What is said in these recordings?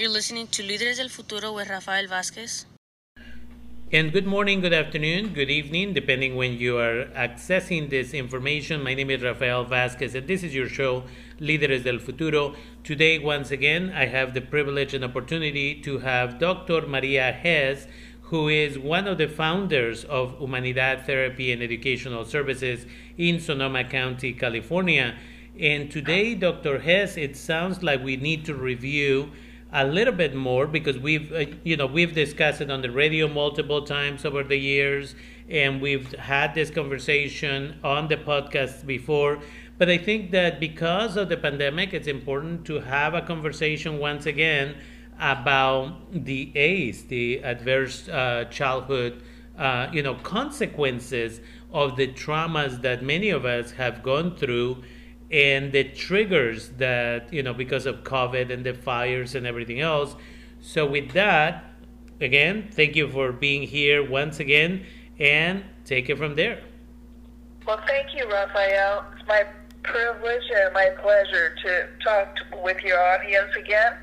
You're listening to Líderes del Futuro with Rafael Vázquez. And good morning, good afternoon, good evening, depending when you are accessing this information. My name is Rafael Vázquez, and this is your show, Líderes del Futuro. Today, once again, I have the privilege and opportunity to have Dr. Maria Hess, who is one of the founders of Humanidad Therapy and Educational Services in Sonoma County, California. And today, Dr. Hess, it sounds like we need to review a little bit more because we've uh, you know we've discussed it on the radio multiple times over the years and we've had this conversation on the podcast before. But i think that because of the pandemic it's important to have a conversation once again about the ACE, the adverse uh, childhood uh, you know consequences of the traumas that many of us have gone through and the triggers that you know because of covid and the fires and everything else. So with that again thank you for being here once again and take it from there. Well thank you Rafael. It's my privilege and my pleasure to talk with your audience again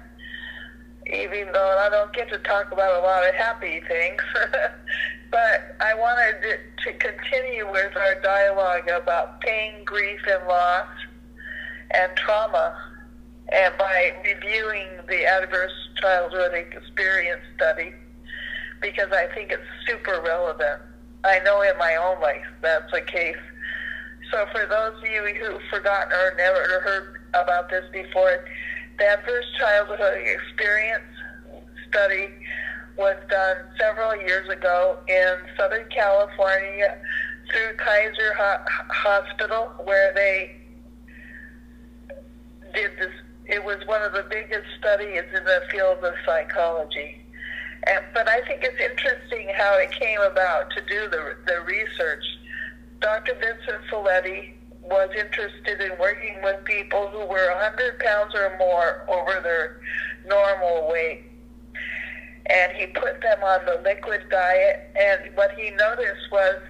even though i don't get to talk about a lot of happy things. But i wanted to continue with our dialogue about pain grief and loss and trauma, and by reviewing the adverse childhood experience study, because I think it's super relevant. I know in my own life that's the case. So for those of you who've forgotten or never heard about this before, the adverse childhood experience study was done several years ago in Southern California through Kaiser Hospital, where they did this. It was one of the biggest studies in the field of psychology. And, but I think it's interesting how it came about to do the, the research. Dr. Vincent Felitti was interested in working with people who were 100 pounds or more over their normal weight. And he put them on the liquid diet. And what he noticed was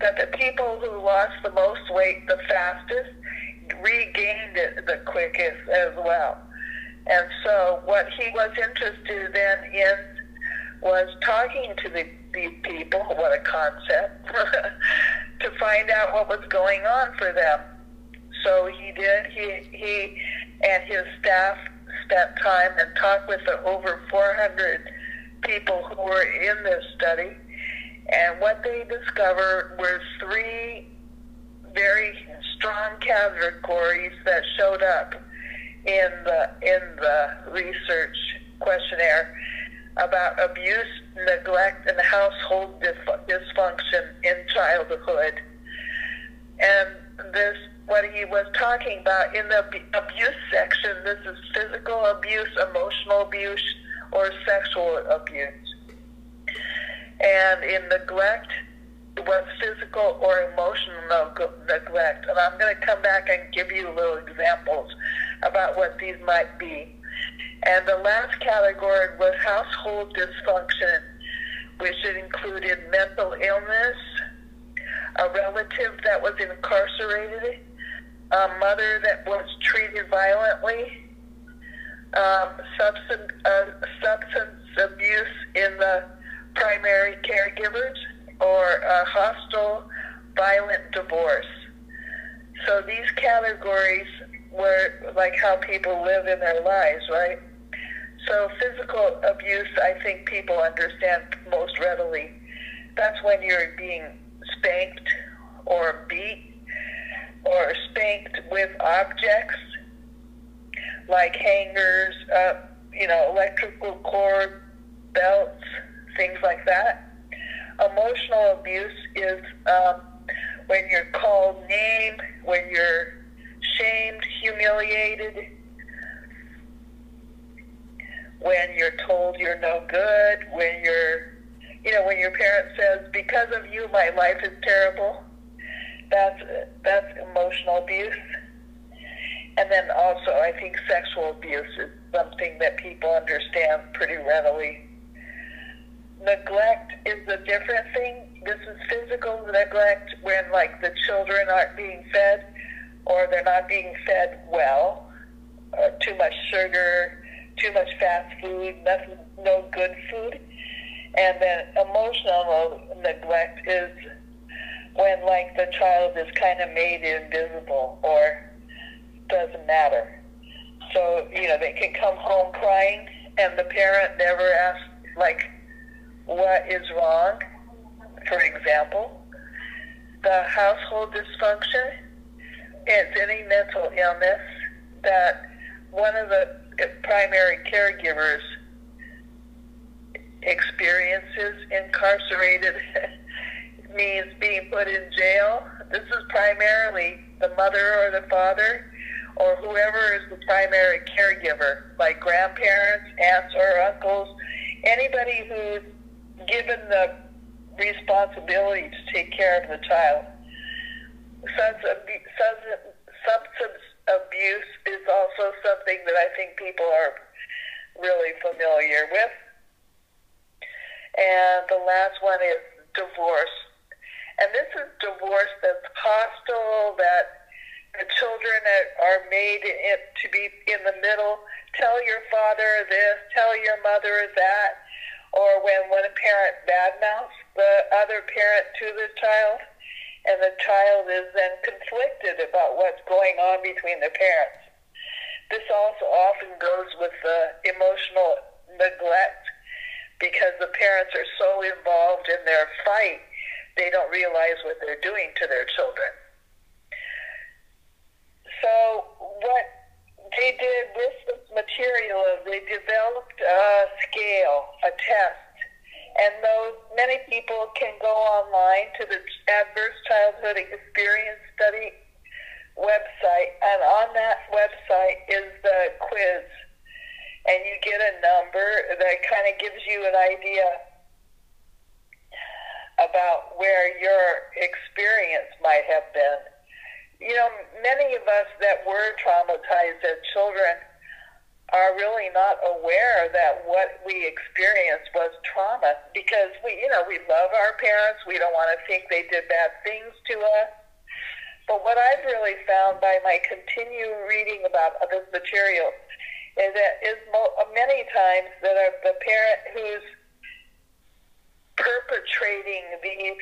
that the people who lost the most weight the fastest regained it the quickest as well. And so what he was interested then in was talking to the, these people, what a concept, to find out what was going on for them. So he did, he, he and his staff spent time and talked with the over 400 people who were in this study. And what they discovered were three very strong categories that showed up in the in the research questionnaire about abuse, neglect, and household dysfunction in childhood. And this, what he was talking about in the abuse section, this is physical abuse, emotional abuse, or sexual abuse. And in neglect, was physical or emotional neglect. And I'm going to come back and give you little examples about what these might be. And the last category was household dysfunction, which included mental illness, a relative that was incarcerated, a mother that was treated violently, um, substance, uh, substance abuse in the primary caregivers, a hostile, violent divorce. So these categories were like how people live in their lives, right? So physical abuse, I think people understand most readily. That's when you're being spanked or beat or spanked with objects like hangers, uh, you know, electrical cord, belts, things like that. Emotional abuse is um, when you're called name, when you're shamed, humiliated, when you're told you're no good, when you're, you know, when your parent says, "Because of you, my life is terrible." That's that's emotional abuse. And then also, I think sexual abuse is something that people understand pretty readily neglect is a different thing. This is physical neglect when like the children aren't being fed or they're not being fed well, uh, too much sugar, too much fast food, nothing, no good food. And then emotional neglect is when like the child is kind of made invisible or doesn't matter. So, you know, they can come home crying and the parent never asks like what is wrong, for example. The household dysfunction is any mental illness that one of the primary caregivers experiences incarcerated means being put in jail. This is primarily the mother or the father or whoever is the primary caregiver, like grandparents, aunts or uncles, anybody who's given the responsibility to take care of the child. Substance abuse is also something that I think people are really familiar with. And the last one is divorce. And this is divorce that's hostile, that the children are made to be in the middle. Tell your father this, tell your mother that. Or when one parent badmouths the other parent to the child, and the child is then conflicted about what's going on between the parents. This also often goes with the emotional neglect because the parents are so involved in their fight, they don't realize what they're doing to their children. So, what they did with this material they developed a scale, a test, and those many people can go online to the Adverse Childhood Experience Study website, and on that website is the quiz. And you get a number that kind of gives you an idea about where your experience might have been. You know, many of us that were traumatized as children are really not aware that what we experienced was trauma because we, you know, we love our parents. We don't want to think they did bad things to us. But what I've really found by my continued reading about this material is that is many times that the parent who's perpetrating these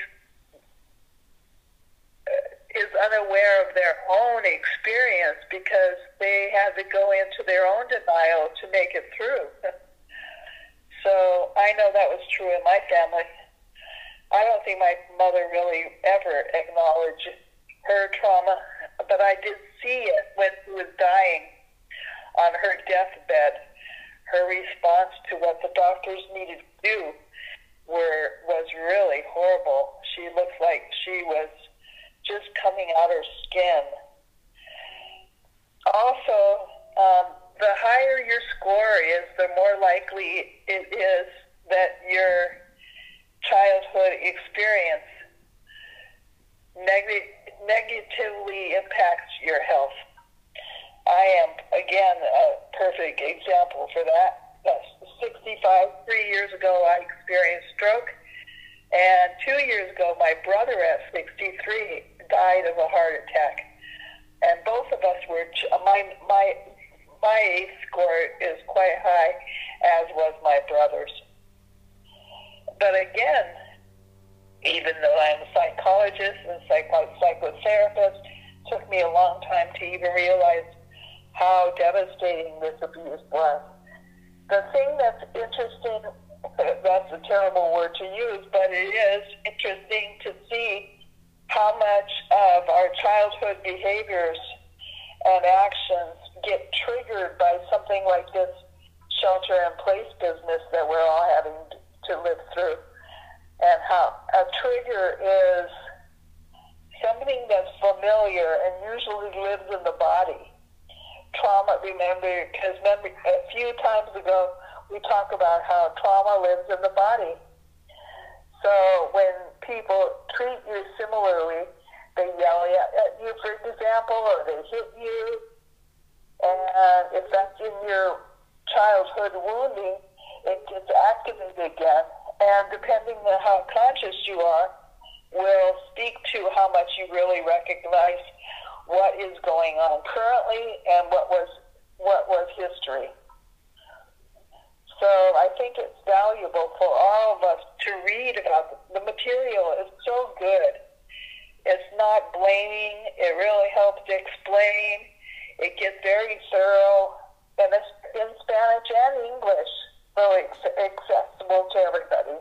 is unaware of their own experience because they had to go into their own denial to make it through. so I know that was true in my family. I don't think my mother really ever acknowledged her trauma, but I did see it when she was dying on her deathbed, her response to what the doctors needed to do were was really horrible. She looked like she was just coming out her skin. Also, um, the higher your score is, the more likely it is that your childhood experience neg- negatively impacts your health. I am, again, a perfect example for that. That's 65, three years ago, I experienced stroke. And two years ago, my brother at 63 died of a heart attack. And both of us were, uh, my, my, my ACE score is quite high, as was my brother's. But again, even though I'm a psychologist and psycho- psychotherapist, took me a long time to even realize how devastating this abuse was. The thing that's interesting, that's a terrible word to use, but it is interesting to see how much of our childhood behaviors and actions get triggered by something like this shelter in place business that we're all having to live through. And how a trigger is something that's familiar and usually lives in the body trauma, remember, because remember, a few times ago we talked about how trauma lives in the body. So when people treat you similarly, they yell at you, for example, or they hit you, and if that's in your childhood wounding, it gets activated again. And depending on how conscious you are, will speak to how much you really recognize what is going on currently and what was what was history. Valuable for all of us to read about. The material is so good. It's not blaming. It really helps to explain. It gets very thorough, and it's in Spanish and English, really accessible to everybody.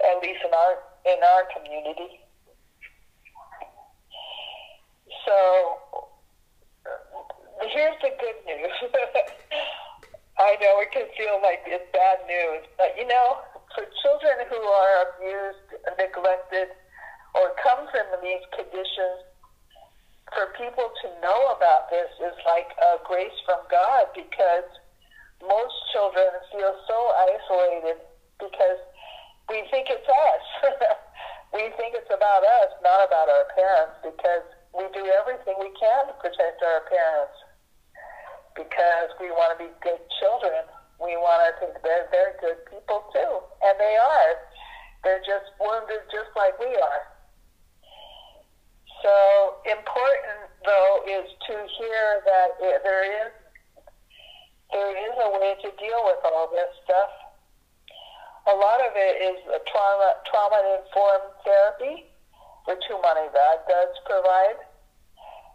At least in our in our community. So here's the good news. I know it can feel like it's bad news, but you know, for children who are abused, neglected, or come from these conditions, for people to know about this is like a grace from God because most children feel so isolated because we think it's us. we think it's about us, not about our parents, because we do everything we can to protect our parents because we want to be good children. We want to think they're, they're good people too, and they are. They're just wounded just like we are. So important, though, is to hear that there is there is a way to deal with all this stuff. A lot of it is a trauma trauma informed therapy, which Humanidad does provide,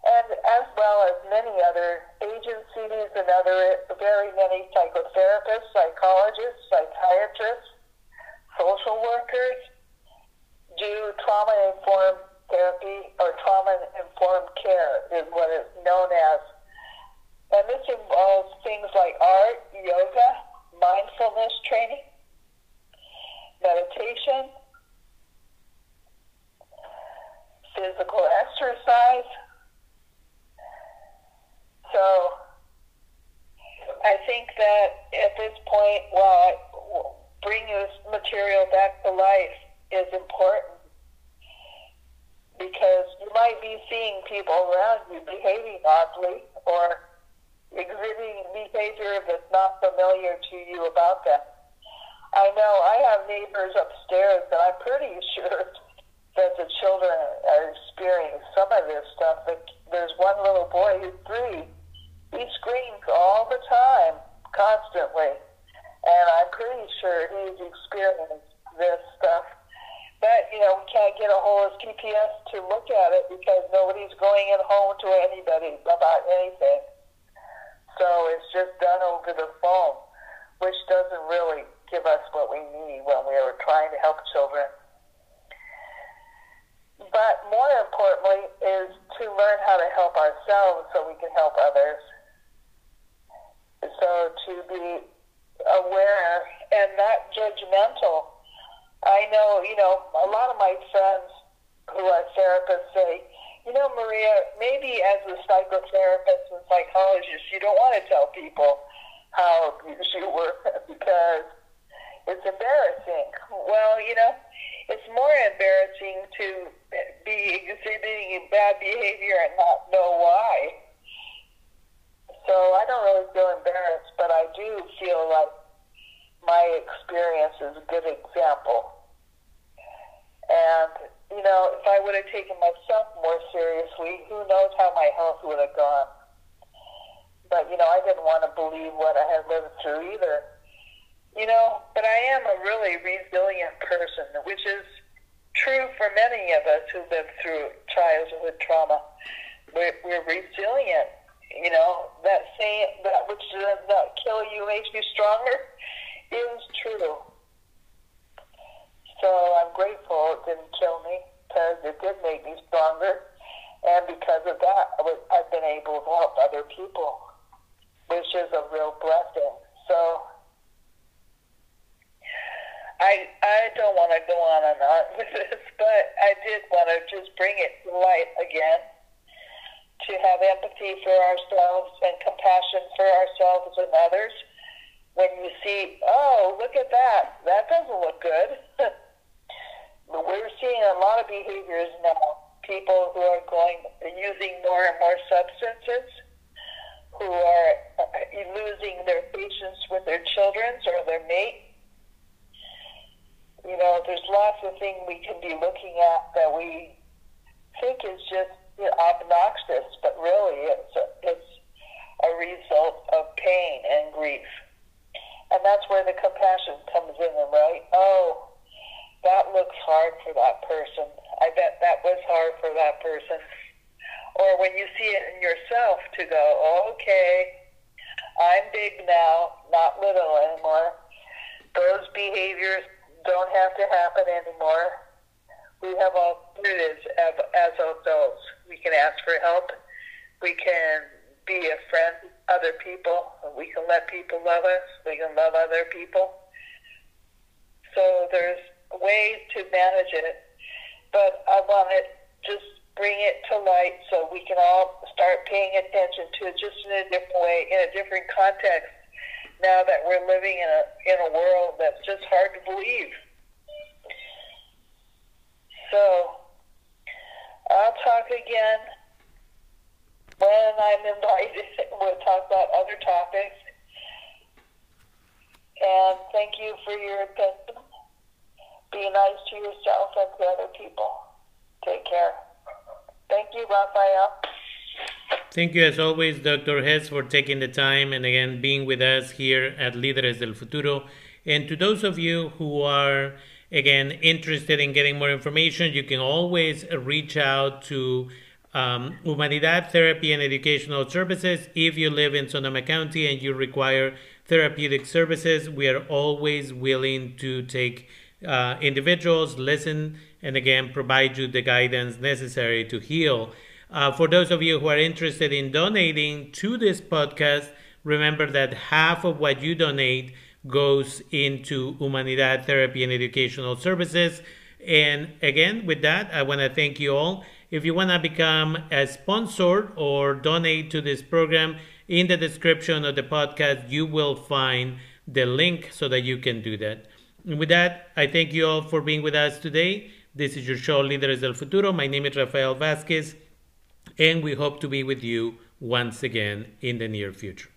and as well as many other agencies and other very many psychotherapists, psychologists, psychiatrists, social workers do trauma informed therapy or trauma informed care is what it's known as. And this involves things like art, yoga, mindfulness training, meditation, physical exercise. So I think that at this point, while bringing this material back to life is important because you might be seeing people around you behaving oddly or exhibiting behavior that's not familiar to you about them. I know I have neighbors upstairs that I'm pretty sure that the children are experiencing some of this stuff. But there's one little boy who's three. He screams all the time, constantly. And I'm pretty sure he's experienced this stuff but, you know, we can't get a hold of CPS to look at it because nobody's going in home to anybody about anything. So it's just done over the phone, which doesn't really give us what we need when we are trying to help children. But more importantly is to learn how to help ourselves so we can help others. So to be aware and not judgmental I know, you know, a lot of my friends who are therapists say, you know, Maria, maybe as a psychotherapist and psychologist, you don't want to tell people how abused you were because it's embarrassing. Well, you know, it's more embarrassing to be exhibiting bad behavior and not know why. So I don't really feel embarrassed, but I do feel like my experience is a good example. And, you know, if I would have taken myself more seriously, who knows how my health would have gone. But, you know, I didn't want to believe what I had lived through either. You know, but I am a really resilient person, which is true for many of us who live through childhood trauma. We're, we're resilient. You know, that saying, that which does not kill you makes you stronger is true. So I'm grateful it didn't kill me because it did make me stronger. And because of that, I was, I've been able to help other people, which is a real blessing. So I I don't want to go on and on with this, but I did want to just bring it to light again to have empathy for ourselves and compassion for ourselves and others when you see, oh, look at that, that doesn't look good. but we're seeing a lot of behaviors now. People who are going using more and more substances, who are uh, losing their patience with their children or their mate. You know, there's lots of things we can be looking at that we think is just you know, obnoxious, but really it's a, it's a result of pain and grief. And that's where the compassion comes in, right? Oh, that looks hard for that person. I bet that was hard for that person. Or when you see it in yourself to go, okay, I'm big now, not little anymore. Those behaviors don't have to happen anymore. We have alternatives as, as adults. We can ask for help. We can be a friend to other people. We can let people love us. We can love other people. So there's ways to manage it, but I want to just bring it to light so we can all start paying attention to it just in a different way, in a different context. Now that we're living in a in a world that's just hard to believe. So I'll talk again when I'm invited. We'll talk about other topics. And thank you for your attention. Be nice to yourself and to other people. Take care. Thank you, Rafael. Thank you, as always, Dr. Hess, for taking the time and again being with us here at Líderes del Futuro. And to those of you who are again interested in getting more information, you can always reach out to um, Humanidad Therapy and Educational Services. If you live in Sonoma County and you require therapeutic services, we are always willing to take uh, individuals, listen, and again provide you the guidance necessary to heal. Uh, for those of you who are interested in donating to this podcast, remember that half of what you donate goes into Humanidad Therapy and Educational Services. And again, with that, I want to thank you all. If you want to become a sponsor or donate to this program, in the description of the podcast, you will find the link so that you can do that. And with that, I thank you all for being with us today. This is your show, Líderes del Futuro. My name is Rafael Vázquez, and we hope to be with you once again in the near future.